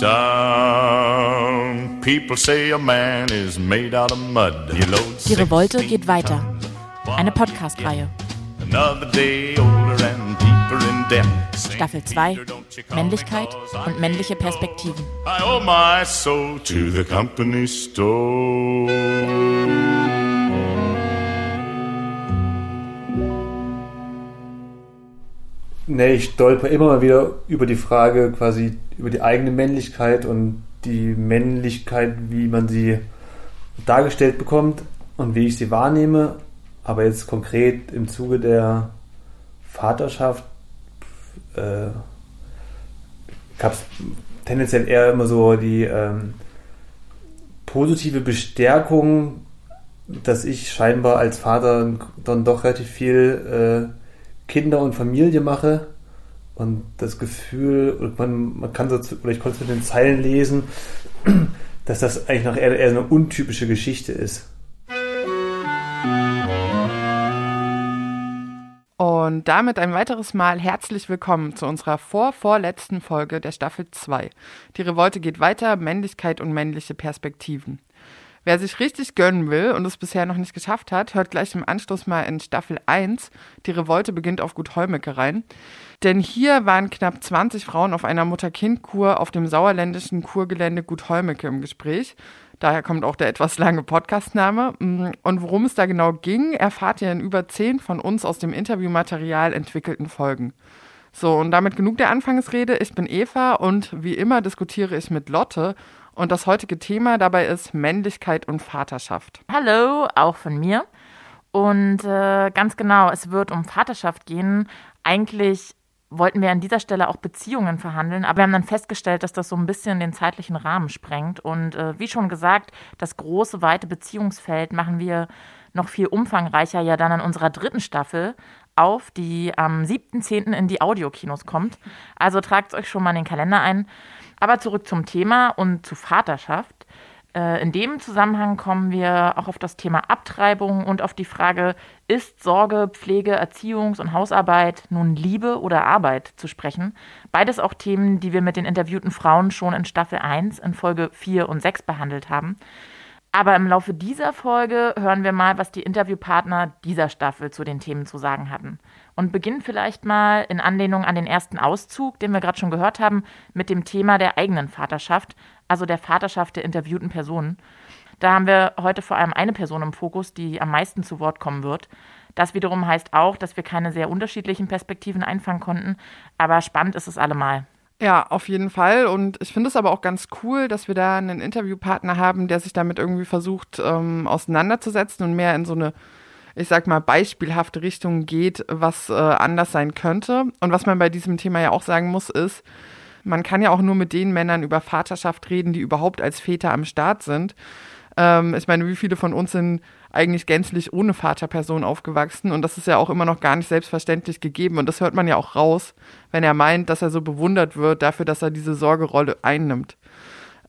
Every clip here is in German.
Die Revolte 16 geht weiter. Eine Podcast-Reihe. Another day older and deeper in debt. Staffel 2. Männlichkeit und männliche Perspektiven. I owe my soul to the company store. Nee, ich stolper immer mal wieder über die Frage, quasi über die eigene Männlichkeit und die Männlichkeit, wie man sie dargestellt bekommt und wie ich sie wahrnehme. Aber jetzt konkret im Zuge der Vaterschaft äh, gab es tendenziell eher immer so die ähm, positive Bestärkung, dass ich scheinbar als Vater dann doch relativ viel äh, Kinder und Familie mache und das Gefühl, man, man kann so, oder ich konnte es mit den Zeilen lesen, dass das eigentlich noch eher, eher eine untypische Geschichte ist. Und damit ein weiteres Mal herzlich willkommen zu unserer vorvorletzten Folge der Staffel 2. Die Revolte geht weiter, Männlichkeit und männliche Perspektiven. Wer sich richtig gönnen will und es bisher noch nicht geschafft hat, hört gleich im Anschluss mal in Staffel 1. Die Revolte beginnt auf Gut Holmecke rein. Denn hier waren knapp 20 Frauen auf einer Mutter-Kind-Kur auf dem sauerländischen Kurgelände Gut Holmecke im Gespräch. Daher kommt auch der etwas lange Podcastname. Und worum es da genau ging, erfahrt ihr in über zehn von uns aus dem Interviewmaterial entwickelten Folgen. So, und damit genug der Anfangsrede. Ich bin Eva und wie immer diskutiere ich mit Lotte. Und das heutige Thema dabei ist Männlichkeit und Vaterschaft. Hallo, auch von mir. Und äh, ganz genau, es wird um Vaterschaft gehen. Eigentlich wollten wir an dieser Stelle auch Beziehungen verhandeln, aber wir haben dann festgestellt, dass das so ein bisschen den zeitlichen Rahmen sprengt. Und äh, wie schon gesagt, das große, weite Beziehungsfeld machen wir noch viel umfangreicher ja dann in unserer dritten Staffel auf, die am 7.10. in die Audiokinos kommt. Also tragt euch schon mal in den Kalender ein. Aber zurück zum Thema und zu Vaterschaft. Äh, In dem Zusammenhang kommen wir auch auf das Thema Abtreibung und auf die Frage, ist Sorge, Pflege, Erziehungs- und Hausarbeit nun Liebe oder Arbeit zu sprechen? Beides auch Themen, die wir mit den interviewten Frauen schon in Staffel 1 in Folge 4 und 6 behandelt haben. Aber im Laufe dieser Folge hören wir mal, was die Interviewpartner dieser Staffel zu den Themen zu sagen hatten. Und beginnen vielleicht mal in Anlehnung an den ersten Auszug, den wir gerade schon gehört haben, mit dem Thema der eigenen Vaterschaft, also der Vaterschaft der interviewten Personen. Da haben wir heute vor allem eine Person im Fokus, die am meisten zu Wort kommen wird. Das wiederum heißt auch, dass wir keine sehr unterschiedlichen Perspektiven einfangen konnten, aber spannend ist es allemal. Ja, auf jeden Fall. Und ich finde es aber auch ganz cool, dass wir da einen Interviewpartner haben, der sich damit irgendwie versucht, ähm, auseinanderzusetzen und mehr in so eine, ich sag mal, beispielhafte Richtung geht, was äh, anders sein könnte. Und was man bei diesem Thema ja auch sagen muss, ist, man kann ja auch nur mit den Männern über Vaterschaft reden, die überhaupt als Väter am Start sind. Ähm, ich meine, wie viele von uns sind eigentlich gänzlich ohne Vaterperson aufgewachsen und das ist ja auch immer noch gar nicht selbstverständlich gegeben und das hört man ja auch raus, wenn er meint, dass er so bewundert wird dafür, dass er diese Sorgerolle einnimmt.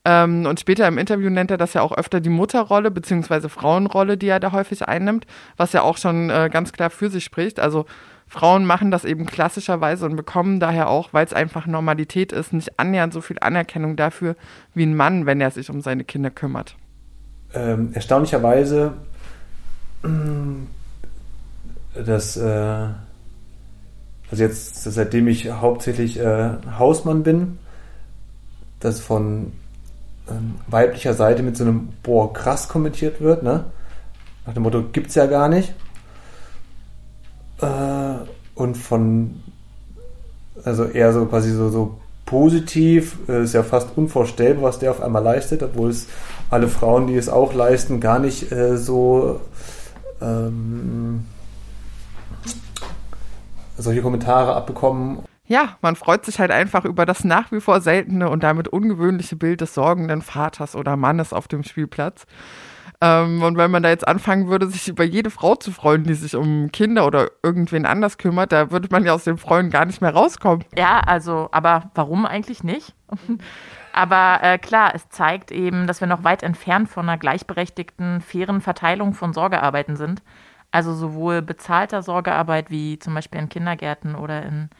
Ähm, und später im Interview nennt er das ja auch öfter die Mutterrolle beziehungsweise Frauenrolle, die er da häufig einnimmt, was ja auch schon äh, ganz klar für sich spricht. Also Frauen machen das eben klassischerweise und bekommen daher auch, weil es einfach Normalität ist, nicht annähernd so viel Anerkennung dafür wie ein Mann, wenn er sich um seine Kinder kümmert. Ähm, erstaunlicherweise, dass, äh, also jetzt, seitdem ich hauptsächlich äh, Hausmann bin, dass von ähm, weiblicher Seite mit so einem Boah, krass kommentiert wird, ne? Nach dem Motto, gibt's ja gar nicht. Äh, und von, also eher so quasi so, so positiv, äh, ist ja fast unvorstellbar, was der auf einmal leistet, obwohl es alle Frauen, die es auch leisten, gar nicht äh, so ähm, solche Kommentare abbekommen. Ja, man freut sich halt einfach über das nach wie vor seltene und damit ungewöhnliche Bild des sorgenden Vaters oder Mannes auf dem Spielplatz. Ähm, und wenn man da jetzt anfangen würde, sich über jede Frau zu freuen, die sich um Kinder oder irgendwen anders kümmert, da würde man ja aus dem Freuen gar nicht mehr rauskommen. Ja, also, aber warum eigentlich nicht? aber äh, klar, es zeigt eben, dass wir noch weit entfernt von einer gleichberechtigten, fairen Verteilung von Sorgearbeiten sind. Also sowohl bezahlter Sorgearbeit wie zum Beispiel in Kindergärten oder in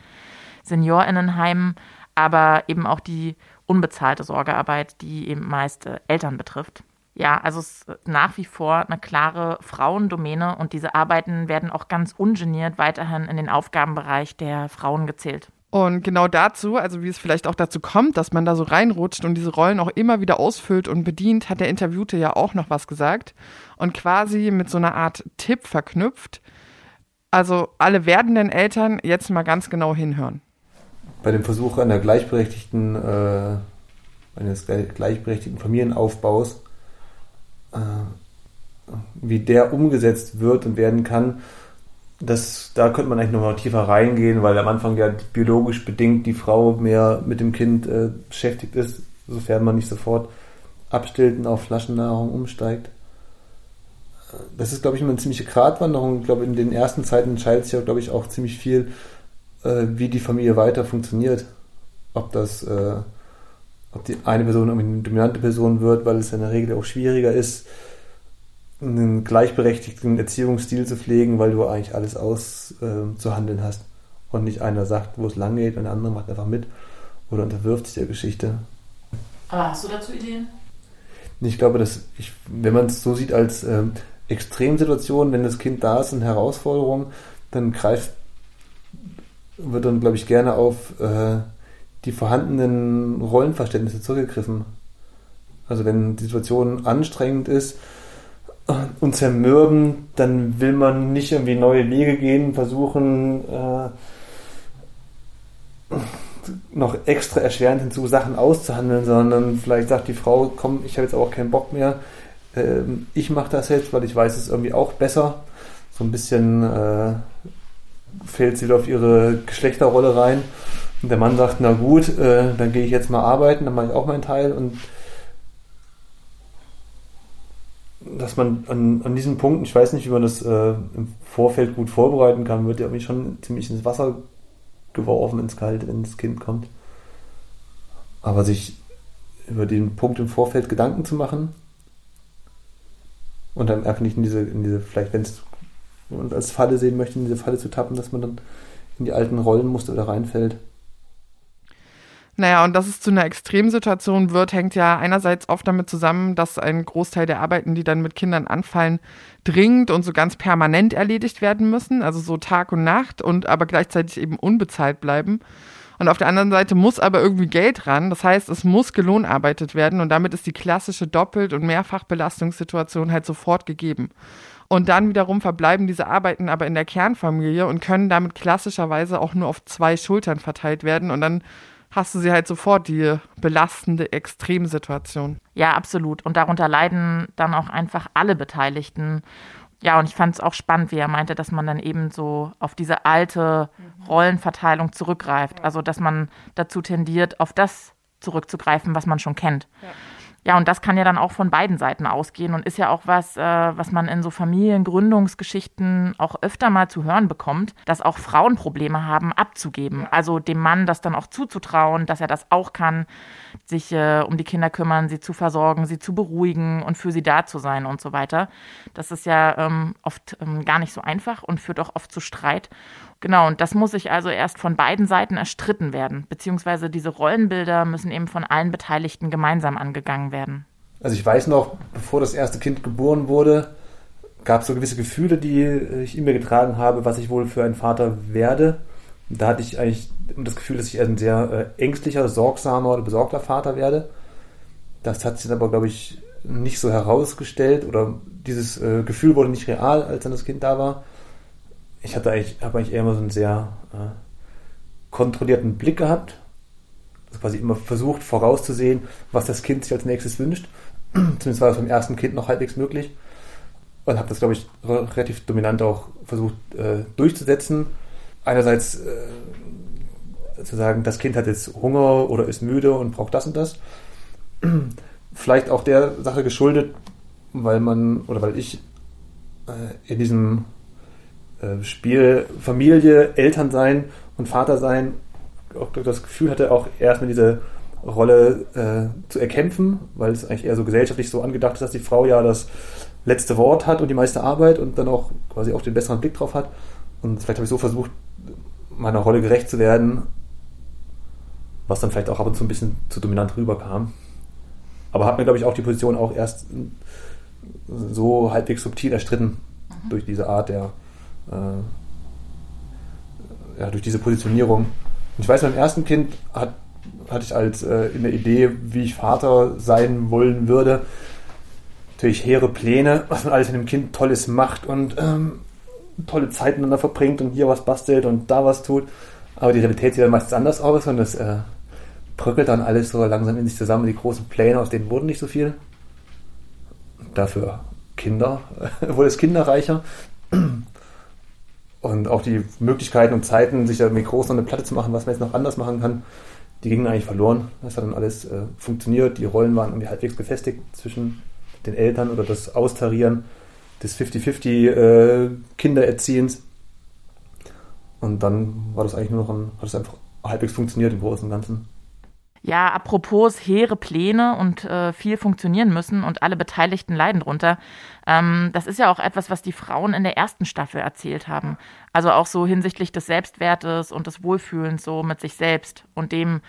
Seniorinnenheimen, aber eben auch die unbezahlte Sorgearbeit, die eben meist äh, Eltern betrifft. Ja, also es ist nach wie vor eine klare Frauendomäne und diese Arbeiten werden auch ganz ungeniert weiterhin in den Aufgabenbereich der Frauen gezählt. Und genau dazu, also wie es vielleicht auch dazu kommt, dass man da so reinrutscht und diese Rollen auch immer wieder ausfüllt und bedient, hat der Interviewte ja auch noch was gesagt und quasi mit so einer Art Tipp verknüpft. Also alle werdenden Eltern jetzt mal ganz genau hinhören. Bei dem Versuch einer gleichberechtigten, äh, eines gleichberechtigten Familienaufbaus, äh, wie der umgesetzt wird und werden kann, das, da könnte man eigentlich nochmal tiefer reingehen, weil am Anfang ja biologisch bedingt die Frau mehr mit dem Kind äh, beschäftigt ist, sofern man nicht sofort abstillt und auf Flaschennahrung umsteigt. Das ist, glaube ich, immer eine ziemliche Gratwanderung. Ich glaube, in den ersten Zeiten entscheidet sich ja, glaube ich, auch ziemlich viel, äh, wie die Familie weiter funktioniert. Ob das, äh, ob die eine Person irgendwie eine dominante Person wird, weil es in der Regel auch schwieriger ist, einen gleichberechtigten Erziehungsstil zu pflegen, weil du eigentlich alles auszuhandeln äh, hast. Und nicht einer sagt, wo es lang geht und der andere macht einfach mit oder unterwirft sich der Geschichte. Aber hast du dazu Ideen? Ich glaube, dass ich, wenn man es so sieht als ähm, Extremsituation, wenn das Kind da ist, eine Herausforderung, dann greift, wird dann, glaube ich, gerne auf äh, die vorhandenen Rollenverständnisse zurückgegriffen. Also wenn die Situation anstrengend ist, und zermürben, dann will man nicht irgendwie neue Wege gehen, versuchen äh, noch extra erschwerend hinzu Sachen auszuhandeln, sondern vielleicht sagt die Frau, komm, ich habe jetzt auch keinen Bock mehr, äh, ich mache das jetzt, weil ich weiß es irgendwie auch besser. So ein bisschen äh, fällt sie auf ihre Geschlechterrolle rein. Und der Mann sagt, na gut, äh, dann gehe ich jetzt mal arbeiten, dann mache ich auch meinen Teil und dass man an, an diesen Punkten, ich weiß nicht, wie man das äh, im Vorfeld gut vorbereiten kann, wird ja irgendwie schon ziemlich ins Wasser geworfen, ins Kalte, wenn das Kind kommt. Aber sich über den Punkt im Vorfeld Gedanken zu machen und dann einfach nicht in diese, in diese, vielleicht wenn es und als Falle sehen möchte, in diese Falle zu tappen, dass man dann in die alten Rollenmuster wieder reinfällt. Naja, und dass es zu einer Extremsituation wird, hängt ja einerseits oft damit zusammen, dass ein Großteil der Arbeiten, die dann mit Kindern anfallen, dringend und so ganz permanent erledigt werden müssen, also so Tag und Nacht und aber gleichzeitig eben unbezahlt bleiben. Und auf der anderen Seite muss aber irgendwie Geld ran. Das heißt, es muss gelohnarbeitet werden und damit ist die klassische Doppelt- und Mehrfachbelastungssituation halt sofort gegeben. Und dann wiederum verbleiben diese Arbeiten aber in der Kernfamilie und können damit klassischerweise auch nur auf zwei Schultern verteilt werden. Und dann hast du sie halt sofort die belastende Extremsituation. Ja, absolut. Und darunter leiden dann auch einfach alle Beteiligten. Ja, und ich fand es auch spannend, wie er meinte, dass man dann eben so auf diese alte Rollenverteilung zurückgreift. Also, dass man dazu tendiert, auf das zurückzugreifen, was man schon kennt. Ja. Ja, und das kann ja dann auch von beiden Seiten ausgehen und ist ja auch was, äh, was man in so Familiengründungsgeschichten auch öfter mal zu hören bekommt, dass auch Frauen Probleme haben, abzugeben. Also dem Mann das dann auch zuzutrauen, dass er das auch kann, sich äh, um die Kinder kümmern, sie zu versorgen, sie zu beruhigen und für sie da zu sein und so weiter. Das ist ja ähm, oft ähm, gar nicht so einfach und führt auch oft zu Streit. Genau, und das muss sich also erst von beiden Seiten erstritten werden, beziehungsweise diese Rollenbilder müssen eben von allen Beteiligten gemeinsam angegangen werden. Also ich weiß noch, bevor das erste Kind geboren wurde, gab es so gewisse Gefühle, die ich in mir getragen habe, was ich wohl für ein Vater werde. Da hatte ich eigentlich das Gefühl, dass ich ein sehr äh, ängstlicher, sorgsamer oder besorgter Vater werde. Das hat sich dann aber, glaube ich, nicht so herausgestellt oder dieses äh, Gefühl wurde nicht real, als dann das Kind da war ich hatte eigentlich, habe eigentlich eher immer so einen sehr äh, kontrollierten Blick gehabt. Also quasi immer versucht vorauszusehen, was das Kind sich als nächstes wünscht. Zumindest war das beim ersten Kind noch halbwegs möglich. Und habe das, glaube ich, relativ dominant auch versucht äh, durchzusetzen. Einerseits äh, zu sagen, das Kind hat jetzt Hunger oder ist müde und braucht das und das. Vielleicht auch der Sache geschuldet, weil man oder weil ich äh, in diesem äh, Spiel Familie, Eltern sein und Vater sein auch das Gefühl hatte, auch erstmal diese Rolle äh, zu erkämpfen, weil es eigentlich eher so gesellschaftlich so angedacht ist, dass die Frau ja das letzte Wort hat und die meiste Arbeit und dann auch quasi auch den besseren Blick drauf hat. Und vielleicht habe ich so versucht, meiner Rolle gerecht zu werden, was dann vielleicht auch ab und zu ein bisschen zu dominant rüberkam. Aber hat mir, glaube ich, auch die Position auch erst so halbwegs subtil erstritten mhm. durch diese Art der, äh, ja, durch diese Positionierung. Und ich weiß, beim ersten Kind hat, hatte ich als äh, in der Idee, wie ich Vater sein wollen würde, natürlich hehre Pläne, was man alles mit dem Kind Tolles macht und ähm, tolle Zeit miteinander verbringt und hier was bastelt und da was tut. Aber die Realität sieht dann meistens anders aus und das äh, bröckelt dann alles so langsam in sich zusammen. Die großen Pläne, aus denen wurden nicht so viel. Dafür Kinder, wurde es kinderreicher. Und auch die Möglichkeiten und Zeiten, sich da mit groß noch eine Platte zu machen, was man jetzt noch anders machen kann, die gingen eigentlich verloren. Das hat dann alles äh, funktioniert. Die Rollen waren irgendwie halbwegs gefestigt zwischen den Eltern oder das Austarieren des 50-50 äh, Kindererziehens. Und dann war das eigentlich nur noch ein, hat es einfach halbwegs funktioniert im Großen und Ganzen. Ja, apropos hehre Pläne und äh, viel funktionieren müssen und alle Beteiligten leiden drunter. Ähm, das ist ja auch etwas, was die Frauen in der ersten Staffel erzählt haben. Also auch so hinsichtlich des Selbstwertes und des Wohlfühlens so mit sich selbst und dem,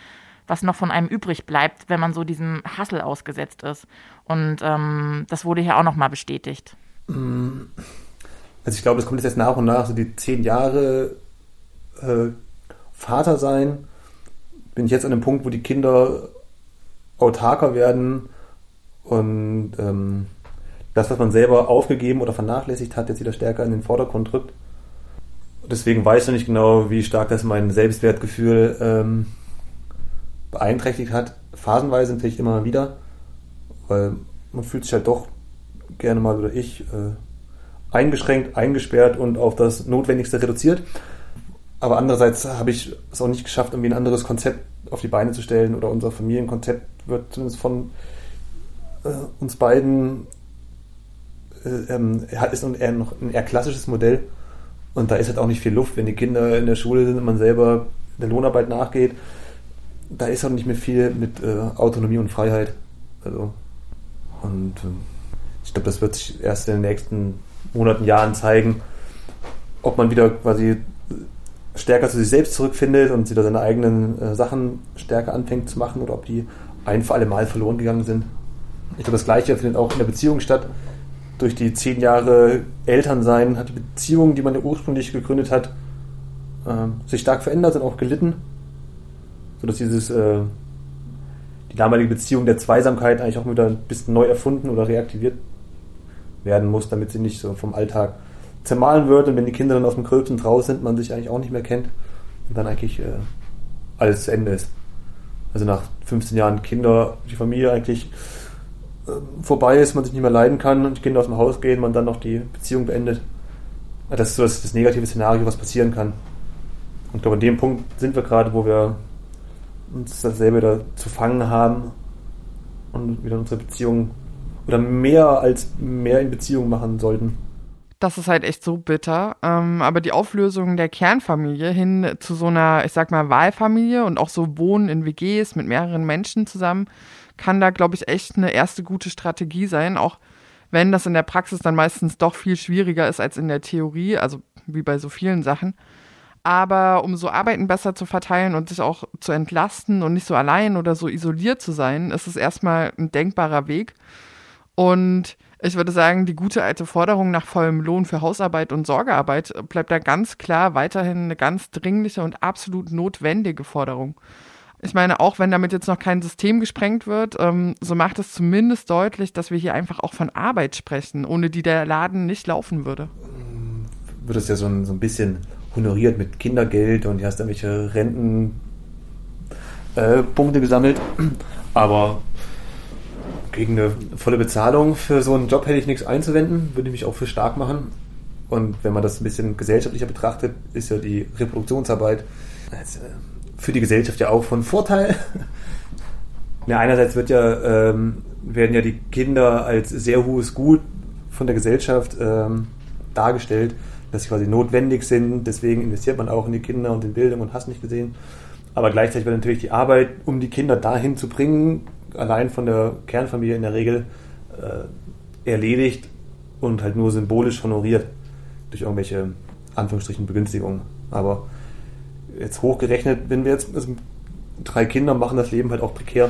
was noch von einem übrig bleibt, wenn man so diesem Hassel ausgesetzt ist. Und ähm, das wurde hier auch nochmal bestätigt. Mm. Also ich glaube, es kommt jetzt nach und nach so die zehn Jahre äh, Vater sein bin ich jetzt an dem Punkt, wo die Kinder autarker werden und ähm, das, was man selber aufgegeben oder vernachlässigt hat, jetzt wieder stärker in den Vordergrund rückt. Deswegen weiß ich nicht genau, wie stark das mein Selbstwertgefühl ähm, beeinträchtigt hat. Phasenweise natürlich immer wieder, weil man fühlt sich halt doch gerne mal oder ich äh, eingeschränkt, eingesperrt und auf das Notwendigste reduziert. Aber andererseits habe ich es auch nicht geschafft, irgendwie ein anderes Konzept auf die Beine zu stellen oder unser Familienkonzept wird zumindest von äh, uns beiden äh, ähm, ist eher noch ein eher klassisches Modell und da ist halt auch nicht viel Luft, wenn die Kinder in der Schule sind und man selber der Lohnarbeit nachgeht. Da ist auch nicht mehr viel mit äh, Autonomie und Freiheit. Also und äh, ich glaube, das wird sich erst in den nächsten Monaten, Jahren zeigen, ob man wieder quasi stärker zu sich selbst zurückfindet und wieder seine eigenen äh, Sachen stärker anfängt zu machen oder ob die ein für alle Mal verloren gegangen sind. Ich glaube, das Gleiche findet auch in der Beziehung statt. Durch die zehn Jahre Elternsein hat die Beziehung, die man ja ursprünglich gegründet hat, äh, sich stark verändert und auch gelitten. Sodass dieses, äh, die damalige Beziehung der Zweisamkeit eigentlich auch wieder ein bisschen neu erfunden oder reaktiviert werden muss, damit sie nicht so vom Alltag zermahlen wird und wenn die Kinder dann aus dem Gröbsten draus sind, man sich eigentlich auch nicht mehr kennt und dann eigentlich äh, alles zu Ende ist. Also nach 15 Jahren Kinder, die Familie eigentlich äh, vorbei ist, man sich nicht mehr leiden kann und die Kinder aus dem Haus gehen, man dann noch die Beziehung beendet. Das ist so das, das negative Szenario, was passieren kann. Und ich glaube, an dem Punkt sind wir gerade, wo wir uns dasselbe wieder zu fangen haben und wieder unsere Beziehung oder mehr als mehr in Beziehung machen sollten. Das ist halt echt so bitter. Ähm, aber die Auflösung der Kernfamilie hin zu so einer, ich sag mal, Wahlfamilie und auch so Wohnen in WGs mit mehreren Menschen zusammen, kann da, glaube ich, echt eine erste gute Strategie sein. Auch wenn das in der Praxis dann meistens doch viel schwieriger ist als in der Theorie, also wie bei so vielen Sachen. Aber um so Arbeiten besser zu verteilen und sich auch zu entlasten und nicht so allein oder so isoliert zu sein, ist es erstmal ein denkbarer Weg. Und ich würde sagen, die gute alte Forderung nach vollem Lohn für Hausarbeit und Sorgearbeit bleibt da ganz klar weiterhin eine ganz dringliche und absolut notwendige Forderung. Ich meine, auch wenn damit jetzt noch kein System gesprengt wird, ähm, so macht es zumindest deutlich, dass wir hier einfach auch von Arbeit sprechen, ohne die der Laden nicht laufen würde. Wird es ja so ein, so ein bisschen honoriert mit Kindergeld und du hast irgendwelche Rentenpunkte äh, gesammelt. Aber gegen eine volle Bezahlung für so einen Job hätte ich nichts einzuwenden, würde ich mich auch für stark machen. Und wenn man das ein bisschen gesellschaftlicher betrachtet, ist ja die Reproduktionsarbeit äh, für die Gesellschaft ja auch von Vorteil. Ja, einerseits wird ja, ähm, werden ja die Kinder als sehr hohes Gut von der Gesellschaft ähm, dargestellt, dass sie quasi notwendig sind. Deswegen investiert man auch in die Kinder und in Bildung und hast nicht gesehen. Aber gleichzeitig wird natürlich die Arbeit, um die Kinder dahin zu bringen, allein von der Kernfamilie in der Regel äh, erledigt und halt nur symbolisch honoriert durch irgendwelche Anführungsstrichen Begünstigungen. Aber jetzt hochgerechnet, wenn wir jetzt also drei Kinder machen das Leben halt auch prekär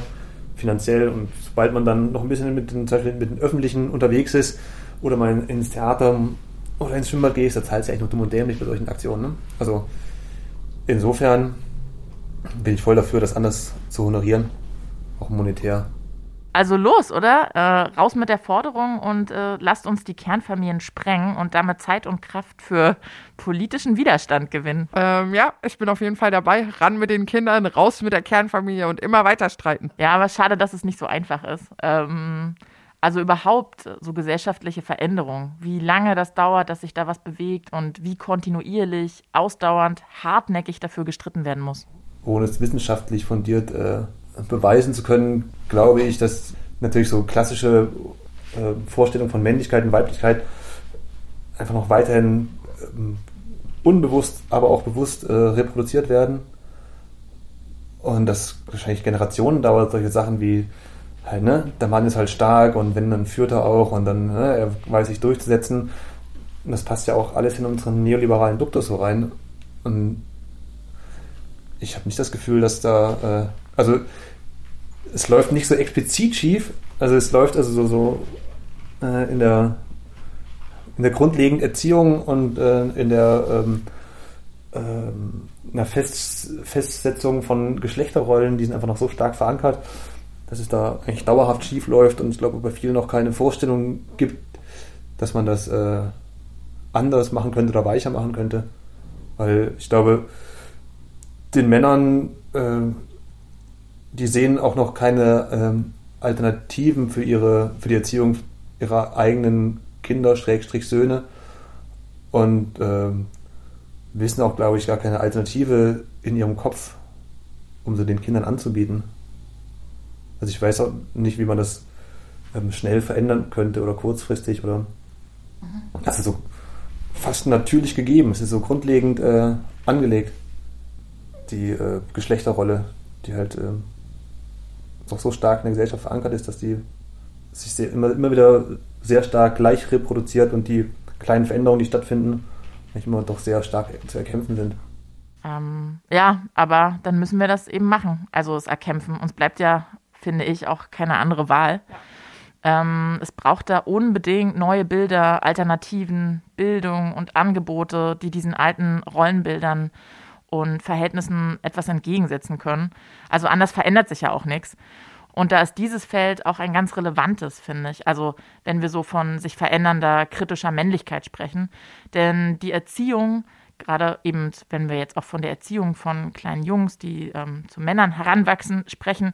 finanziell und sobald man dann noch ein bisschen mit den, zum Beispiel mit den Öffentlichen unterwegs ist oder mal ins Theater oder ins Schwimmbad gehst, da zahlst du eigentlich nur dumm und dämlich bei solchen Aktionen. Ne? Also insofern bin ich voll dafür, das anders zu honorieren, auch monetär. Also los, oder? Äh, raus mit der Forderung und äh, lasst uns die Kernfamilien sprengen und damit Zeit und Kraft für politischen Widerstand gewinnen. Ähm, ja, ich bin auf jeden Fall dabei. Ran mit den Kindern, raus mit der Kernfamilie und immer weiter streiten. Ja, aber schade, dass es nicht so einfach ist. Ähm, also überhaupt so gesellschaftliche Veränderungen, wie lange das dauert, dass sich da was bewegt und wie kontinuierlich, ausdauernd, hartnäckig dafür gestritten werden muss. Ohne es wissenschaftlich fundiert äh, beweisen zu können, glaube ich, dass natürlich so klassische äh, Vorstellungen von Männlichkeit und Weiblichkeit einfach noch weiterhin ähm, unbewusst, aber auch bewusst äh, reproduziert werden. Und das wahrscheinlich Generationen dauert, solche Sachen wie halt, ne, der Mann ist halt stark und wenn, dann führt er auch und dann, ne, er weiß sich durchzusetzen. Und das passt ja auch alles in unseren neoliberalen Duktus so rein. Und ich habe nicht das Gefühl, dass da, äh, also es läuft nicht so explizit schief, also es läuft also so, so äh, in der in der grundlegenden Erziehung und äh, in der ähm, ähm, Fest, Festsetzung von Geschlechterrollen, die sind einfach noch so stark verankert, dass es da eigentlich dauerhaft schief läuft und ich glaube, bei vielen noch keine Vorstellung gibt, dass man das äh, anders machen könnte oder weicher machen könnte. Weil ich glaube, den Männern äh, die sehen auch noch keine ähm, Alternativen für ihre für die Erziehung ihrer eigenen Kinder Schrägstrich Söhne und ähm, wissen auch glaube ich gar keine Alternative in ihrem Kopf, um sie den Kindern anzubieten. Also ich weiß auch nicht, wie man das ähm, schnell verändern könnte oder kurzfristig oder mhm. das ist so fast natürlich gegeben. Es ist so grundlegend äh, angelegt die äh, Geschlechterrolle, die halt äh, noch so stark in der Gesellschaft verankert ist, dass die sich sehr, immer, immer wieder sehr stark gleich reproduziert und die kleinen Veränderungen, die stattfinden, nicht immer doch sehr stark zu erkämpfen sind. Ähm, ja, aber dann müssen wir das eben machen, also es erkämpfen. Uns bleibt ja, finde ich, auch keine andere Wahl. Ja. Ähm, es braucht da unbedingt neue Bilder, Alternativen, Bildung und Angebote, die diesen alten Rollenbildern und Verhältnissen etwas entgegensetzen können. Also anders verändert sich ja auch nichts. Und da ist dieses Feld auch ein ganz relevantes, finde ich. Also wenn wir so von sich verändernder kritischer Männlichkeit sprechen. Denn die Erziehung, gerade eben, wenn wir jetzt auch von der Erziehung von kleinen Jungs, die ähm, zu Männern heranwachsen, sprechen,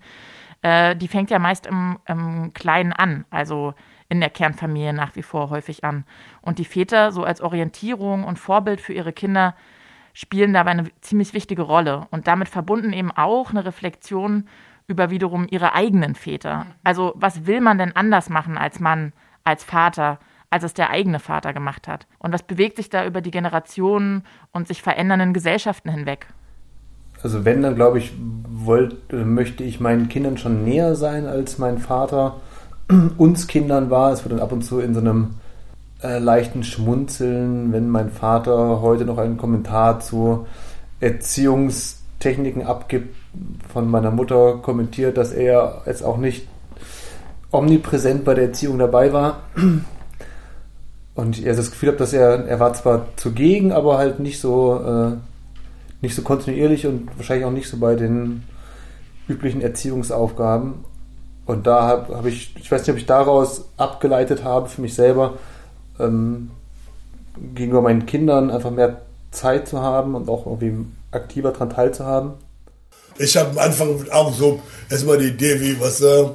äh, die fängt ja meist im, im Kleinen an. Also in der Kernfamilie nach wie vor häufig an. Und die Väter so als Orientierung und Vorbild für ihre Kinder spielen dabei eine ziemlich wichtige Rolle und damit verbunden eben auch eine Reflexion über wiederum ihre eigenen Väter. Also was will man denn anders machen als Mann, als Vater, als es der eigene Vater gemacht hat? Und was bewegt sich da über die Generationen und sich verändernden Gesellschaften hinweg? Also wenn, dann glaube ich, wollt, möchte ich meinen Kindern schon näher sein, als mein Vater uns Kindern war. Es wird dann ab und zu in so einem äh, leichten Schmunzeln, wenn mein Vater heute noch einen Kommentar zu Erziehungstechniken abgibt, von meiner Mutter kommentiert, dass er jetzt auch nicht omnipräsent bei der Erziehung dabei war. Und ich das Gefühl habe, dass er, er war zwar zugegen, aber halt nicht so, äh, nicht so kontinuierlich und wahrscheinlich auch nicht so bei den üblichen Erziehungsaufgaben. Und da habe hab ich, ich weiß nicht, ob ich daraus abgeleitet habe für mich selber, ähm, gegenüber meinen Kindern einfach mehr Zeit zu haben und auch irgendwie aktiver daran teilzuhaben. Ich habe am Anfang auch so erstmal die Idee, wie was äh,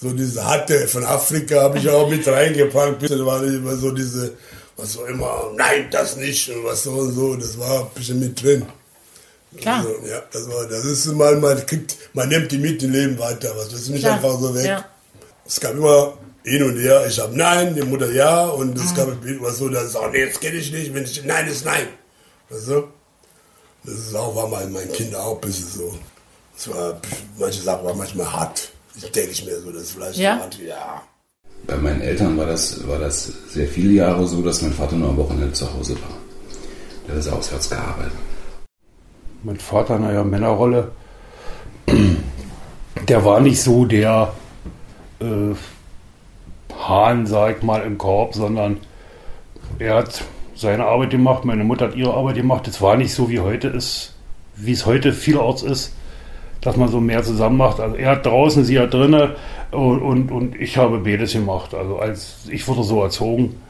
so diese Hatte von Afrika habe ich auch mit reingepackt. Da war immer so diese, was so immer, nein, das nicht und was so und so. Das war ein bisschen mit drin. Klar. Also, ja, das war, das ist mal, man kriegt, man nimmt die mit im Leben weiter. Was das ist nicht Klar. einfach so weg. Ja. Es gab immer hin und her. Ich habe nein, die Mutter ja und es gab was so, dass auch nee, jetzt kenne ich nicht, wenn ich nein ist nein. Weißt du? Das ist auch war mal mein Kind auch ein bisschen so. Das war manche Sachen waren manchmal hart. Ich denke nicht mehr so, das ist vielleicht ja? hart, ja. Bei meinen Eltern war das, war das sehr viele Jahre so, dass mein Vater nur am Wochenende zu Hause war. Der hat auswärts gearbeitet. Mein Vater, naja, Männerrolle, der war nicht so der äh, Hahn, sag ich mal, im Korb, sondern er hat seine Arbeit gemacht, meine Mutter hat ihre Arbeit gemacht. Es war nicht so, wie heute ist, wie es heute vielerorts ist, dass man so mehr zusammen macht. Also er hat draußen, sie hat drinnen und, und, und ich habe beides gemacht. Also als ich wurde so erzogen,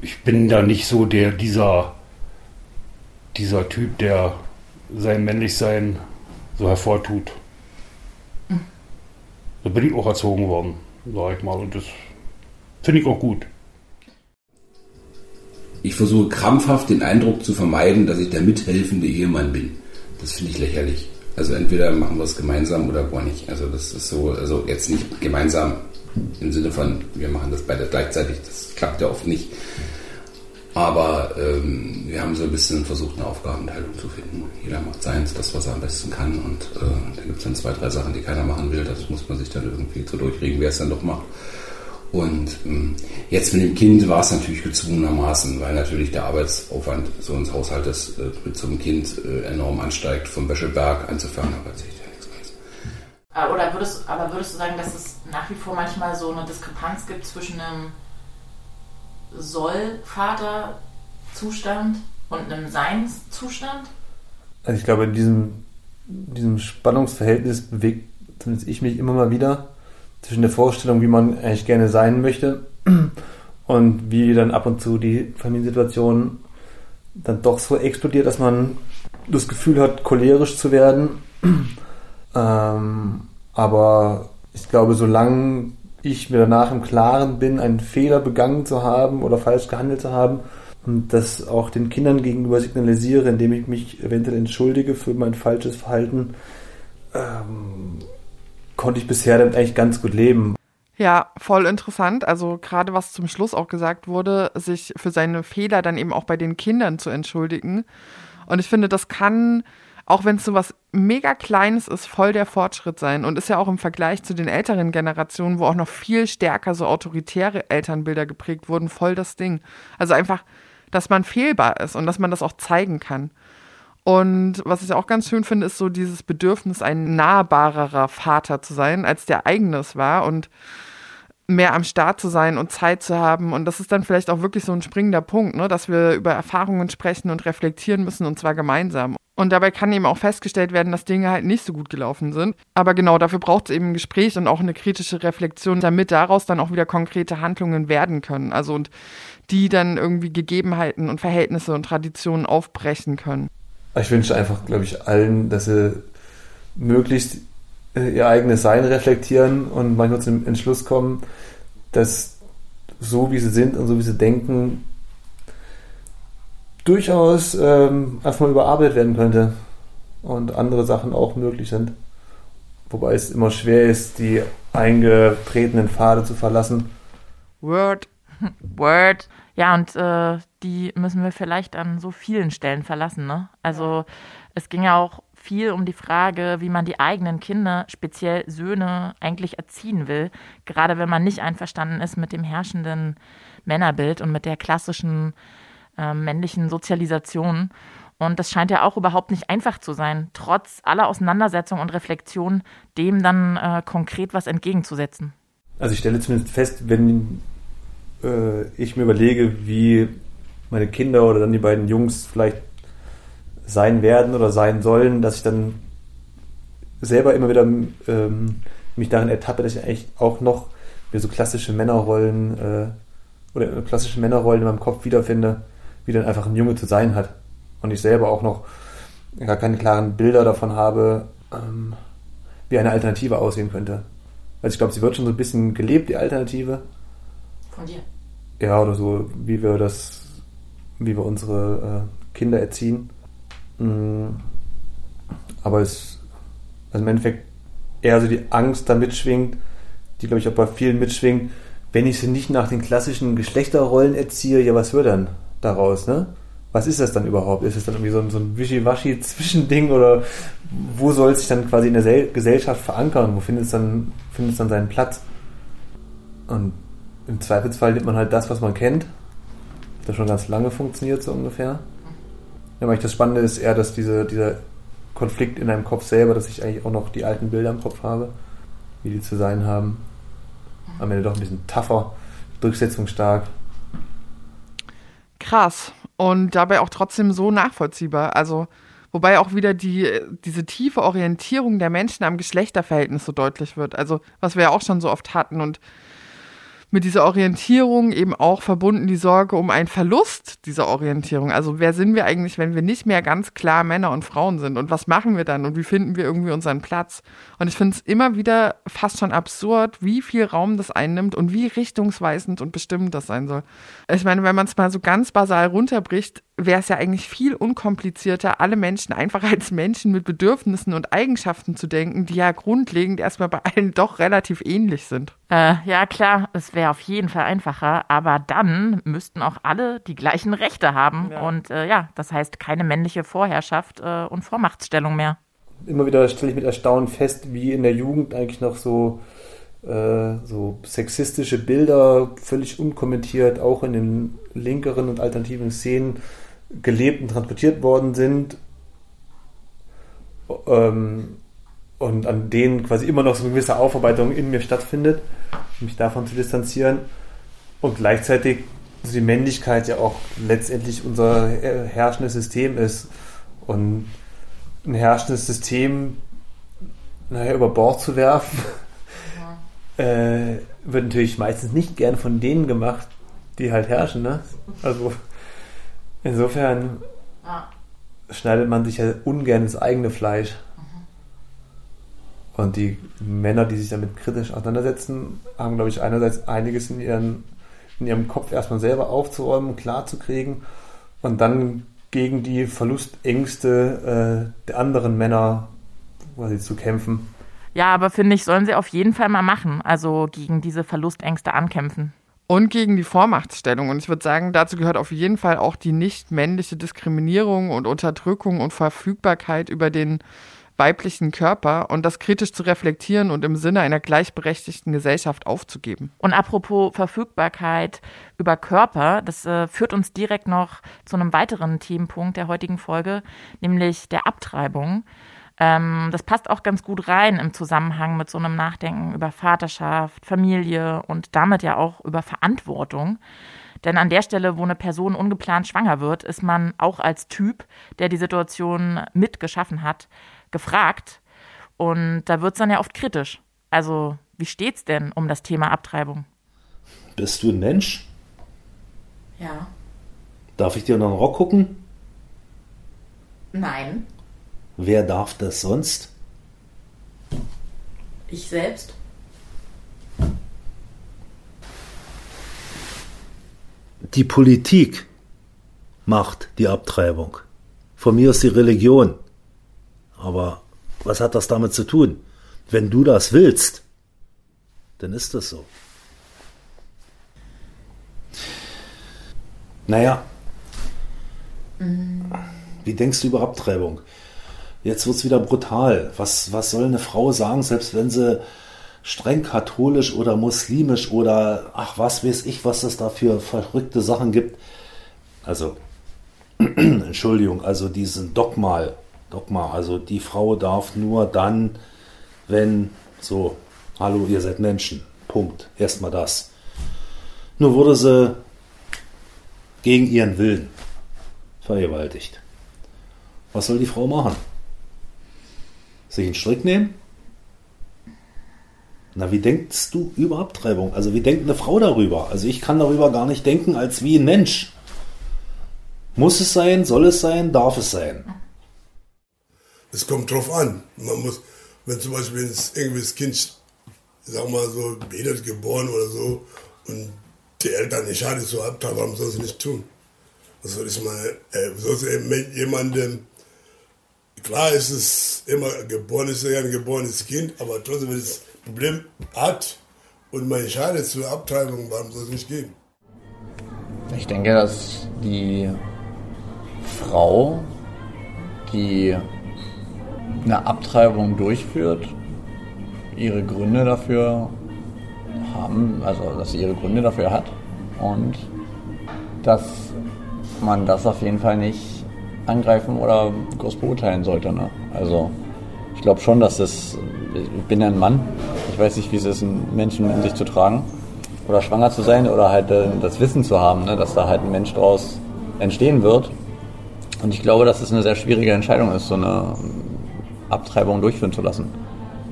ich bin da nicht so der, dieser, dieser Typ, der sein Männlichsein so hervortut. Da bin ich auch erzogen worden, sag ich mal. Und das finde ich auch gut. Ich versuche krampfhaft den Eindruck zu vermeiden, dass ich der mithelfende Ehemann bin. Das finde ich lächerlich. Also entweder machen wir es gemeinsam oder gar nicht. Also das ist so, also jetzt nicht gemeinsam im Sinne von, wir machen das beide gleichzeitig, das klappt ja oft nicht. Aber ähm, wir haben so ein bisschen versucht, eine Aufgabenteilung zu finden. Jeder macht seins, das, was er am besten kann. Und äh, da gibt es dann zwei, drei Sachen, die keiner machen will. Das muss man sich dann irgendwie so durchkriegen, wer es dann doch macht. Und ähm, jetzt mit dem Kind war es natürlich gezwungenermaßen, weil natürlich der Arbeitsaufwand so ins Haushaltes äh, mit so einem Kind äh, enorm ansteigt, vom Wäscheberg anzufangen, aber sich ja nichts weiß. Äh, oder würdest, aber würdest du sagen, dass es nach wie vor manchmal so eine Diskrepanz gibt zwischen einem soll-Vater-Zustand und einem Seinszustand? Also ich glaube, in diesem, diesem Spannungsverhältnis bewegt zumindest ich mich immer mal wieder zwischen der Vorstellung, wie man eigentlich gerne sein möchte und wie dann ab und zu die Familiensituation dann doch so explodiert, dass man das Gefühl hat, cholerisch zu werden. ähm, aber ich glaube, solange ich mir danach im Klaren bin, einen Fehler begangen zu haben oder falsch gehandelt zu haben und das auch den Kindern gegenüber signalisiere, indem ich mich eventuell entschuldige für mein falsches Verhalten, ähm, konnte ich bisher damit eigentlich ganz gut leben. Ja, voll interessant. Also gerade was zum Schluss auch gesagt wurde, sich für seine Fehler dann eben auch bei den Kindern zu entschuldigen. Und ich finde, das kann auch wenn es so was mega Kleines ist, voll der Fortschritt sein. Und ist ja auch im Vergleich zu den älteren Generationen, wo auch noch viel stärker so autoritäre Elternbilder geprägt wurden, voll das Ding. Also einfach, dass man fehlbar ist und dass man das auch zeigen kann. Und was ich auch ganz schön finde, ist so dieses Bedürfnis, ein nahbarerer Vater zu sein, als der eigenes war und mehr am Start zu sein und Zeit zu haben. Und das ist dann vielleicht auch wirklich so ein springender Punkt, ne? dass wir über Erfahrungen sprechen und reflektieren müssen und zwar gemeinsam. Und dabei kann eben auch festgestellt werden, dass Dinge halt nicht so gut gelaufen sind. Aber genau dafür braucht es eben ein Gespräch und auch eine kritische Reflexion, damit daraus dann auch wieder konkrete Handlungen werden können. Also und die dann irgendwie Gegebenheiten und Verhältnisse und Traditionen aufbrechen können. Ich wünsche einfach, glaube ich, allen, dass sie möglichst äh, ihr eigenes Sein reflektieren und manchmal zum Entschluss kommen, dass so wie sie sind und so wie sie denken, durchaus ähm, einfach mal überarbeitet werden könnte und andere Sachen auch möglich sind. Wobei es immer schwer ist, die eingetretenen Pfade zu verlassen. Word. Word. Ja, und äh, die müssen wir vielleicht an so vielen Stellen verlassen. Ne? Also es ging ja auch viel um die Frage, wie man die eigenen Kinder, speziell Söhne, eigentlich erziehen will, gerade wenn man nicht einverstanden ist mit dem herrschenden Männerbild und mit der klassischen äh, männlichen Sozialisation. Und das scheint ja auch überhaupt nicht einfach zu sein, trotz aller Auseinandersetzungen und Reflexionen, dem dann äh, konkret was entgegenzusetzen. Also ich stelle zumindest fest, wenn äh, ich mir überlege, wie meine Kinder oder dann die beiden Jungs vielleicht sein werden oder sein sollen, dass ich dann selber immer wieder ähm, mich darin ertappe, dass ich eigentlich auch noch mir so klassische Männerrollen äh, oder klassische Männerrollen in meinem Kopf wiederfinde wie dann einfach ein Junge zu sein hat. Und ich selber auch noch gar keine klaren Bilder davon habe, ähm, wie eine Alternative aussehen könnte. Also ich glaube, sie wird schon so ein bisschen gelebt, die Alternative. Von dir? Ja, oder so, wie wir das, wie wir unsere äh, Kinder erziehen. Mhm. Aber es, also im Endeffekt eher so die Angst da mitschwingt, die glaube ich auch bei vielen mitschwingt, wenn ich sie nicht nach den klassischen Geschlechterrollen erziehe, ja, was wird dann? daraus, ne? Was ist das dann überhaupt? Ist es dann irgendwie so ein, so ein Wischiwaschi-Zwischending oder wo soll es sich dann quasi in der Sel Gesellschaft verankern? Wo findet es dann, findet es dann seinen Platz? Und im Zweifelsfall nimmt man halt das, was man kennt. Das schon ganz lange funktioniert, so ungefähr. Ja, aber das Spannende ist eher, dass diese, dieser Konflikt in deinem Kopf selber, dass ich eigentlich auch noch die alten Bilder im Kopf habe, wie die zu sein haben. Am Ende doch ein bisschen tougher, durchsetzungsstark. Krass. Und dabei auch trotzdem so nachvollziehbar. Also, wobei auch wieder die, diese tiefe Orientierung der Menschen am Geschlechterverhältnis so deutlich wird. Also, was wir ja auch schon so oft hatten. Und mit dieser Orientierung eben auch verbunden die Sorge um einen Verlust dieser Orientierung. Also wer sind wir eigentlich, wenn wir nicht mehr ganz klar Männer und Frauen sind? Und was machen wir dann? Und wie finden wir irgendwie unseren Platz? Und ich finde es immer wieder fast schon absurd, wie viel Raum das einnimmt und wie richtungsweisend und bestimmend das sein soll. Ich meine, wenn man es mal so ganz basal runterbricht, wäre es ja eigentlich viel unkomplizierter, alle Menschen einfach als Menschen mit Bedürfnissen und Eigenschaften zu denken, die ja grundlegend erstmal bei allen doch relativ ähnlich sind. Äh, ja, klar, es wäre auf jeden Fall einfacher, aber dann müssten auch alle die gleichen Rechte haben. Ja. Und äh, ja, das heißt keine männliche Vorherrschaft äh, und Vormachtstellung mehr. Immer wieder stelle ich mit Erstaunen fest, wie in der Jugend eigentlich noch so äh, so sexistische Bilder völlig unkommentiert auch in den linkeren und alternativen Szenen gelebt und transportiert worden sind ähm, und an denen quasi immer noch so eine gewisse Aufarbeitung in mir stattfindet, mich davon zu distanzieren und gleichzeitig die Männlichkeit ja auch letztendlich unser herrschendes System ist und ein herrschendes System naja, über Bord zu werfen, ja. äh, wird natürlich meistens nicht gern von denen gemacht, die halt herrschen. Ne? Also Insofern ja. schneidet man sich ja ungern ins eigene Fleisch. Mhm. Und die Männer, die sich damit kritisch auseinandersetzen, haben, glaube ich, einerseits einiges in, ihren, in ihrem Kopf erstmal selber aufzuräumen, klarzukriegen und dann gegen die Verlustängste äh, der anderen Männer quasi zu kämpfen. Ja, aber finde ich, sollen sie auf jeden Fall mal machen. Also gegen diese Verlustängste ankämpfen und gegen die Vormachtstellung. Und ich würde sagen, dazu gehört auf jeden Fall auch die nicht männliche Diskriminierung und Unterdrückung und Verfügbarkeit über den weiblichen Körper und das kritisch zu reflektieren und im Sinne einer gleichberechtigten Gesellschaft aufzugeben. Und apropos Verfügbarkeit über Körper, das äh, führt uns direkt noch zu einem weiteren Themenpunkt der heutigen Folge, nämlich der Abtreibung. Ähm, das passt auch ganz gut rein im Zusammenhang mit so einem Nachdenken über Vaterschaft, Familie und damit ja auch über Verantwortung. Denn an der Stelle, wo eine Person ungeplant schwanger wird, ist man auch als Typ, der die Situation mitgeschaffen hat, gefragt. Und da wird es dann ja oft kritisch. Also, wie steht's denn um das Thema Abtreibung? Bist du ein Mensch? Ja. Darf ich dir noch einen Rock gucken? Nein. Wer darf das sonst? Ich selbst. Die Politik macht die Abtreibung. Von mir ist die Religion. Aber was hat das damit zu tun? Wenn du das willst, dann ist das so. Naja. Mhm. Wie denkst du über Abtreibung? Jetzt wird es wieder brutal. Was, was soll eine Frau sagen, selbst wenn sie streng katholisch oder muslimisch oder ach, was weiß ich, was es da für verrückte Sachen gibt. Also, Entschuldigung, also diesen Dogmal, Dogma, also die Frau darf nur dann, wenn so, hallo, ihr seid Menschen. Punkt. Erstmal das. Nur wurde sie gegen ihren Willen vergewaltigt. Was soll die Frau machen? Sich einen Strick nehmen? Na, wie denkst du über Abtreibung? Also wie denkt eine Frau darüber? Also ich kann darüber gar nicht denken als wie ein Mensch. Muss es sein? Soll es sein? Darf es sein? Es kommt drauf an. Man muss, wenn zum Beispiel irgendwie das Kind, sag mal so, behindert geboren oder so und die Eltern nicht haben, so abtreiben, warum soll sie nicht tun? Was soll ich mal, äh, soll sie jemandem Klar ist es immer geboren, ist ja ein geborenes Kind, aber trotzdem, wenn es ein Problem hat und man entscheidet zur Abtreibung, warum soll es nicht geben? Ich denke, dass die Frau, die eine Abtreibung durchführt, ihre Gründe dafür haben, also dass sie ihre Gründe dafür hat und dass man das auf jeden Fall nicht angreifen oder groß beurteilen sollte. Ne? Also ich glaube schon, dass das, ich bin ja ein Mann, ich weiß nicht, wie es ist, einen Menschen in sich zu tragen oder schwanger zu sein oder halt äh, das Wissen zu haben, ne, dass da halt ein Mensch draus entstehen wird. Und ich glaube, dass es eine sehr schwierige Entscheidung ist, so eine Abtreibung durchführen zu lassen.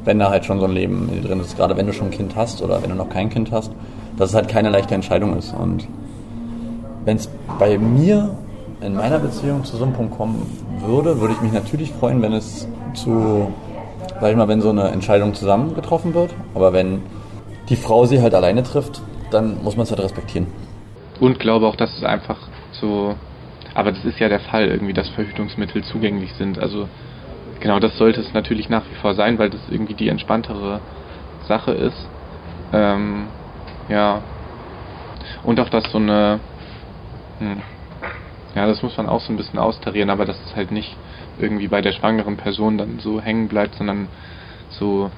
Wenn da halt schon so ein Leben drin ist, gerade wenn du schon ein Kind hast oder wenn du noch kein Kind hast, dass es halt keine leichte Entscheidung ist. Und wenn es bei mir in meiner Beziehung zu so einem Punkt kommen würde, würde ich mich natürlich freuen, wenn es zu, sag ich mal, wenn so eine Entscheidung zusammen getroffen wird. Aber wenn die Frau sie halt alleine trifft, dann muss man es halt respektieren. Und glaube auch, dass es einfach so, aber das ist ja der Fall, irgendwie, dass Verhütungsmittel zugänglich sind. Also genau das sollte es natürlich nach wie vor sein, weil das irgendwie die entspanntere Sache ist. Ähm, ja. Und auch, dass so eine, hm, ja, das muss man auch so ein bisschen austarieren, aber dass es halt nicht irgendwie bei der schwangeren Person dann so hängen bleibt, sondern so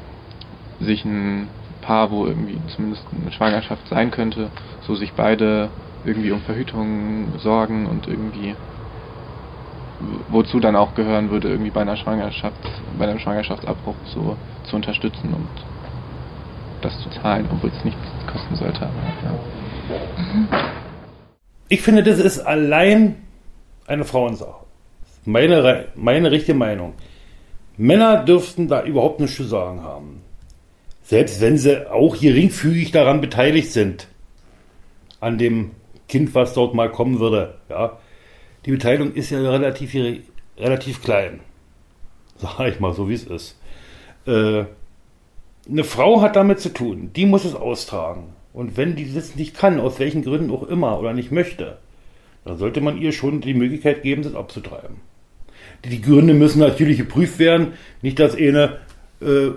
sich ein Paar, wo irgendwie zumindest eine Schwangerschaft sein könnte, so sich beide irgendwie um Verhütung sorgen und irgendwie wozu dann auch gehören würde, irgendwie bei einer Schwangerschaft, bei einem Schwangerschaftsabbruch so zu unterstützen und das zu zahlen, obwohl es nichts kosten sollte. Ja. Ich finde, das ist allein eine Frauensache. Meine, meine richtige Meinung. Männer dürften da überhaupt nichts zu sagen haben. Selbst wenn sie auch geringfügig daran beteiligt sind. An dem Kind, was dort mal kommen würde. Ja. Die Beteiligung ist ja relativ, relativ klein. Sag ich mal so, wie es ist. Äh, eine Frau hat damit zu tun. Die muss es austragen. Und wenn die das nicht kann, aus welchen Gründen auch immer, oder nicht möchte, dann sollte man ihr schon die Möglichkeit geben, das abzutreiben. Die Gründe müssen natürlich geprüft werden. Nicht, dass eine, äh,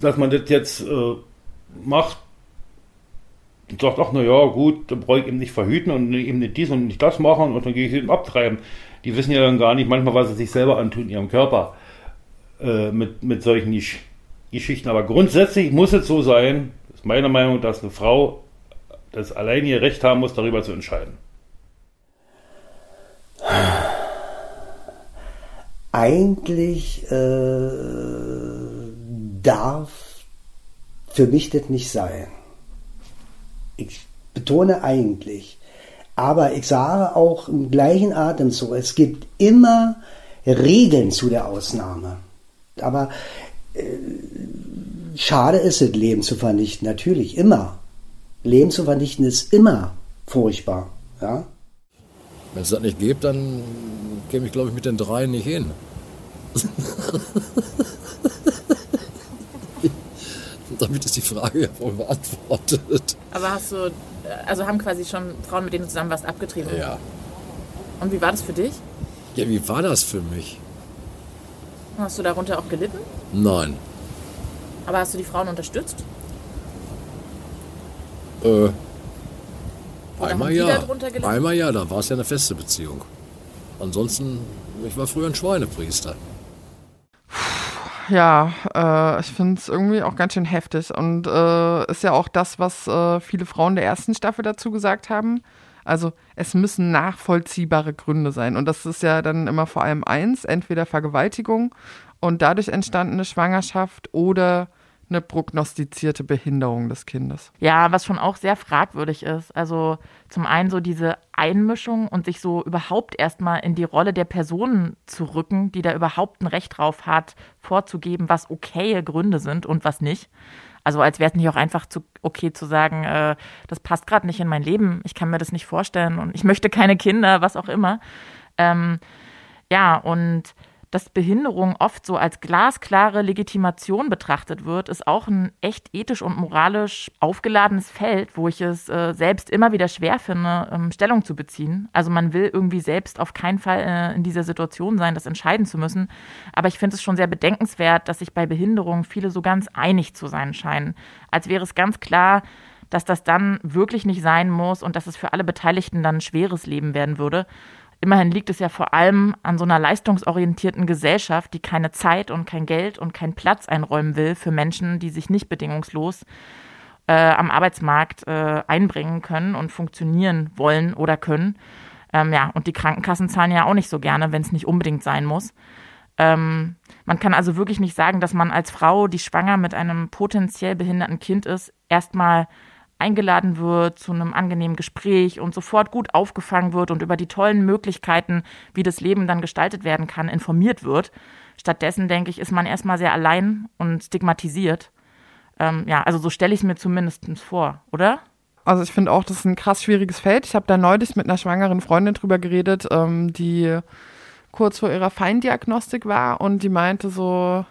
dass man das jetzt äh, macht und sagt, ach na ja, gut, dann brauche ich eben nicht verhüten und eben nicht dies und nicht das machen und dann gehe ich eben abtreiben. Die wissen ja dann gar nicht manchmal, was sie sich selber antun ihrem Körper äh, mit, mit solchen Geschichten. Aber grundsätzlich muss es so sein, ist meine Meinung, dass eine Frau das allein ihr Recht haben muss, darüber zu entscheiden. Eigentlich äh, darf für mich das nicht sein. Ich betone eigentlich. Aber ich sage auch im gleichen Atemzug, es gibt immer Regeln zu der Ausnahme. Aber äh, schade ist es, Leben zu vernichten, natürlich, immer. Leben zu vernichten ist immer furchtbar. Ja? Wenn es das nicht gibt, dann käme ich, glaube ich, mit den dreien nicht hin. Damit ist die Frage ja wohl beantwortet. Aber hast du, also haben quasi schon Frauen, mit denen du zusammen warst, abgetrieben? Ja. Und wie war das für dich? Ja, wie war das für mich? Hast du darunter auch gelitten? Nein. Aber hast du die Frauen unterstützt? Äh, einmal ja. Einmal ja, da war es ja eine feste Beziehung. Ansonsten, ich war früher ein Schweinepriester. Ja, äh, ich finde es irgendwie auch ganz schön heftig und äh, ist ja auch das, was äh, viele Frauen der ersten Staffel dazu gesagt haben. Also es müssen nachvollziehbare Gründe sein und das ist ja dann immer vor allem eins, entweder Vergewaltigung und dadurch entstandene Schwangerschaft oder eine prognostizierte Behinderung des Kindes. Ja, was schon auch sehr fragwürdig ist. Also zum einen so diese Einmischung und sich so überhaupt erstmal in die Rolle der Person zu rücken, die da überhaupt ein Recht drauf hat, vorzugeben, was okaye Gründe sind und was nicht. Also als wäre es nicht auch einfach zu okay zu sagen, äh, das passt gerade nicht in mein Leben, ich kann mir das nicht vorstellen und ich möchte keine Kinder, was auch immer. Ähm, ja, und dass Behinderung oft so als glasklare Legitimation betrachtet wird, ist auch ein echt ethisch und moralisch aufgeladenes Feld, wo ich es äh, selbst immer wieder schwer finde, ähm, Stellung zu beziehen. Also man will irgendwie selbst auf keinen Fall äh, in dieser Situation sein, das entscheiden zu müssen. Aber ich finde es schon sehr bedenkenswert, dass sich bei Behinderung viele so ganz einig zu sein scheinen. Als wäre es ganz klar, dass das dann wirklich nicht sein muss und dass es für alle Beteiligten dann ein schweres Leben werden würde. Immerhin liegt es ja vor allem an so einer leistungsorientierten Gesellschaft, die keine Zeit und kein Geld und keinen Platz einräumen will für Menschen, die sich nicht bedingungslos äh, am Arbeitsmarkt äh, einbringen können und funktionieren wollen oder können. Ähm, ja, und die Krankenkassen zahlen ja auch nicht so gerne, wenn es nicht unbedingt sein muss. Ähm, man kann also wirklich nicht sagen, dass man als Frau, die schwanger mit einem potenziell behinderten Kind ist, erstmal eingeladen wird zu einem angenehmen Gespräch und sofort gut aufgefangen wird und über die tollen Möglichkeiten, wie das Leben dann gestaltet werden kann, informiert wird. Stattdessen, denke ich, ist man erstmal sehr allein und stigmatisiert. Ähm, ja, also so stelle ich es mir zumindest vor, oder? Also ich finde auch, das ist ein krass schwieriges Feld. Ich habe da neulich mit einer schwangeren Freundin drüber geredet, ähm, die kurz vor ihrer Feindiagnostik war und die meinte so,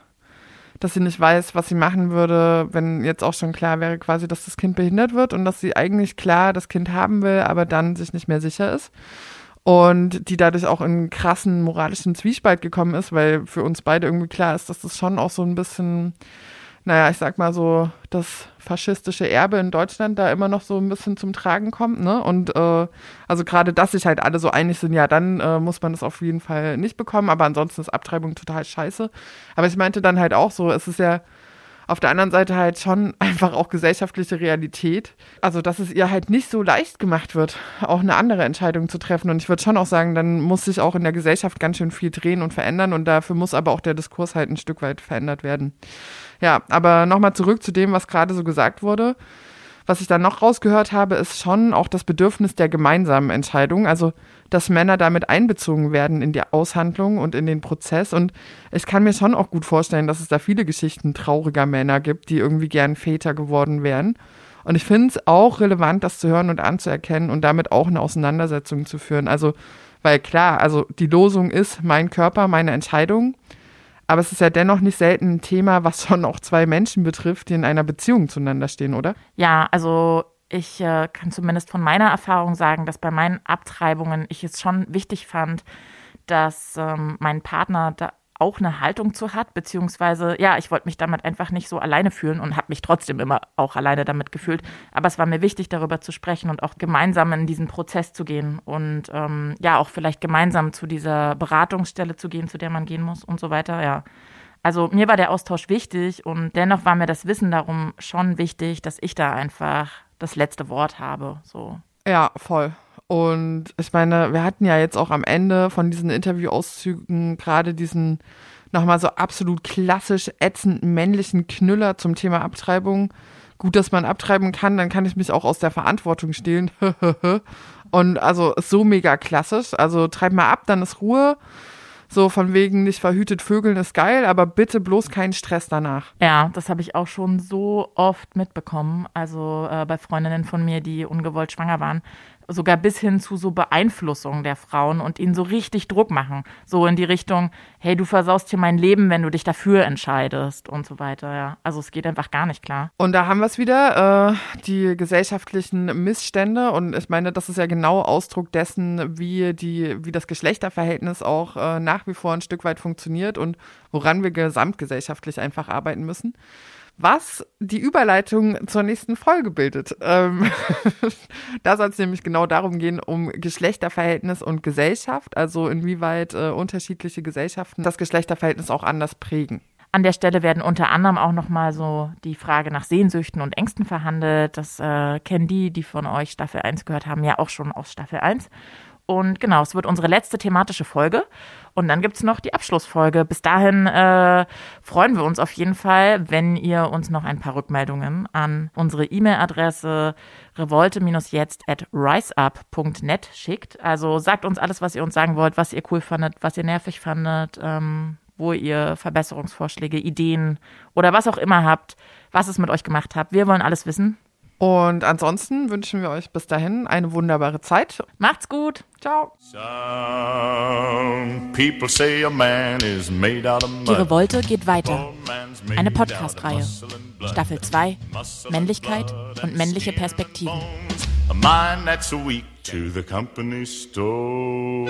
dass sie nicht weiß, was sie machen würde, wenn jetzt auch schon klar wäre, quasi, dass das Kind behindert wird und dass sie eigentlich klar das Kind haben will, aber dann sich nicht mehr sicher ist. Und die dadurch auch in krassen moralischen Zwiespalt gekommen ist, weil für uns beide irgendwie klar ist, dass das schon auch so ein bisschen naja, ich sag mal so, das faschistische Erbe in Deutschland da immer noch so ein bisschen zum Tragen kommt, ne? Und äh, also gerade, dass sich halt alle so einig sind, ja, dann äh, muss man das auf jeden Fall nicht bekommen, aber ansonsten ist Abtreibung total scheiße. Aber ich meinte dann halt auch so, es ist ja auf der anderen Seite halt schon einfach auch gesellschaftliche Realität. Also, dass es ihr halt nicht so leicht gemacht wird, auch eine andere Entscheidung zu treffen. Und ich würde schon auch sagen, dann muss sich auch in der Gesellschaft ganz schön viel drehen und verändern. Und dafür muss aber auch der Diskurs halt ein Stück weit verändert werden. Ja, aber nochmal zurück zu dem, was gerade so gesagt wurde. Was ich dann noch rausgehört habe, ist schon auch das Bedürfnis der gemeinsamen Entscheidung. Also, dass Männer damit einbezogen werden in die Aushandlung und in den Prozess. Und ich kann mir schon auch gut vorstellen, dass es da viele Geschichten trauriger Männer gibt, die irgendwie gern Väter geworden wären. Und ich finde es auch relevant, das zu hören und anzuerkennen und damit auch eine Auseinandersetzung zu führen. Also, weil klar, also die Losung ist mein Körper, meine Entscheidung. Aber es ist ja dennoch nicht selten ein Thema, was schon auch zwei Menschen betrifft, die in einer Beziehung zueinander stehen, oder? Ja, also ich äh, kann zumindest von meiner Erfahrung sagen, dass bei meinen Abtreibungen ich es schon wichtig fand, dass ähm, mein Partner da auch eine Haltung zu hat, beziehungsweise ja, ich wollte mich damit einfach nicht so alleine fühlen und habe mich trotzdem immer auch alleine damit gefühlt. Aber es war mir wichtig, darüber zu sprechen und auch gemeinsam in diesen Prozess zu gehen und ähm, ja, auch vielleicht gemeinsam zu dieser Beratungsstelle zu gehen, zu der man gehen muss und so weiter, ja. Also mir war der Austausch wichtig und dennoch war mir das Wissen darum schon wichtig, dass ich da einfach das letzte Wort habe. So. Ja, voll. Und ich meine, wir hatten ja jetzt auch am Ende von diesen Interviewauszügen gerade diesen nochmal so absolut klassisch ätzenden männlichen Knüller zum Thema Abtreibung. Gut, dass man abtreiben kann, dann kann ich mich auch aus der Verantwortung stehlen. Und also ist so mega klassisch. Also treib mal ab, dann ist Ruhe. So von wegen nicht verhütet Vögeln ist geil, aber bitte bloß keinen Stress danach. Ja, das habe ich auch schon so oft mitbekommen. Also äh, bei Freundinnen von mir, die ungewollt schwanger waren, sogar bis hin zu so Beeinflussung der Frauen und ihnen so richtig Druck machen. So in die Richtung, hey, du versaust hier mein Leben, wenn du dich dafür entscheidest und so weiter. Ja. Also es geht einfach gar nicht klar. Und da haben wir es wieder, äh, die gesellschaftlichen Missstände. Und ich meine, das ist ja genau Ausdruck dessen, wie, die, wie das Geschlechterverhältnis auch äh, nach wie vor ein Stück weit funktioniert und woran wir gesamtgesellschaftlich einfach arbeiten müssen was die Überleitung zur nächsten Folge bildet. Ähm, da soll es nämlich genau darum gehen, um Geschlechterverhältnis und Gesellschaft, also inwieweit äh, unterschiedliche Gesellschaften das Geschlechterverhältnis auch anders prägen. An der Stelle werden unter anderem auch nochmal so die Frage nach Sehnsüchten und Ängsten verhandelt. Das äh, kennen die, die von euch Staffel 1 gehört haben, ja auch schon aus Staffel 1. Und genau, es wird unsere letzte thematische Folge. Und dann gibt's noch die Abschlussfolge. Bis dahin äh, freuen wir uns auf jeden Fall, wenn ihr uns noch ein paar Rückmeldungen an unsere E-Mail-Adresse revolte-jetzt at riseup.net schickt. Also sagt uns alles, was ihr uns sagen wollt, was ihr cool fandet, was ihr nervig fandet, ähm, wo ihr Verbesserungsvorschläge, Ideen oder was auch immer habt, was es mit euch gemacht habt. Wir wollen alles wissen. Und ansonsten wünschen wir euch bis dahin eine wunderbare Zeit. Macht's gut. Ciao. Die Revolte geht weiter. Eine Podcast-Reihe. Staffel 2. Männlichkeit und männliche Perspektiven. A mind that's weak to the company store.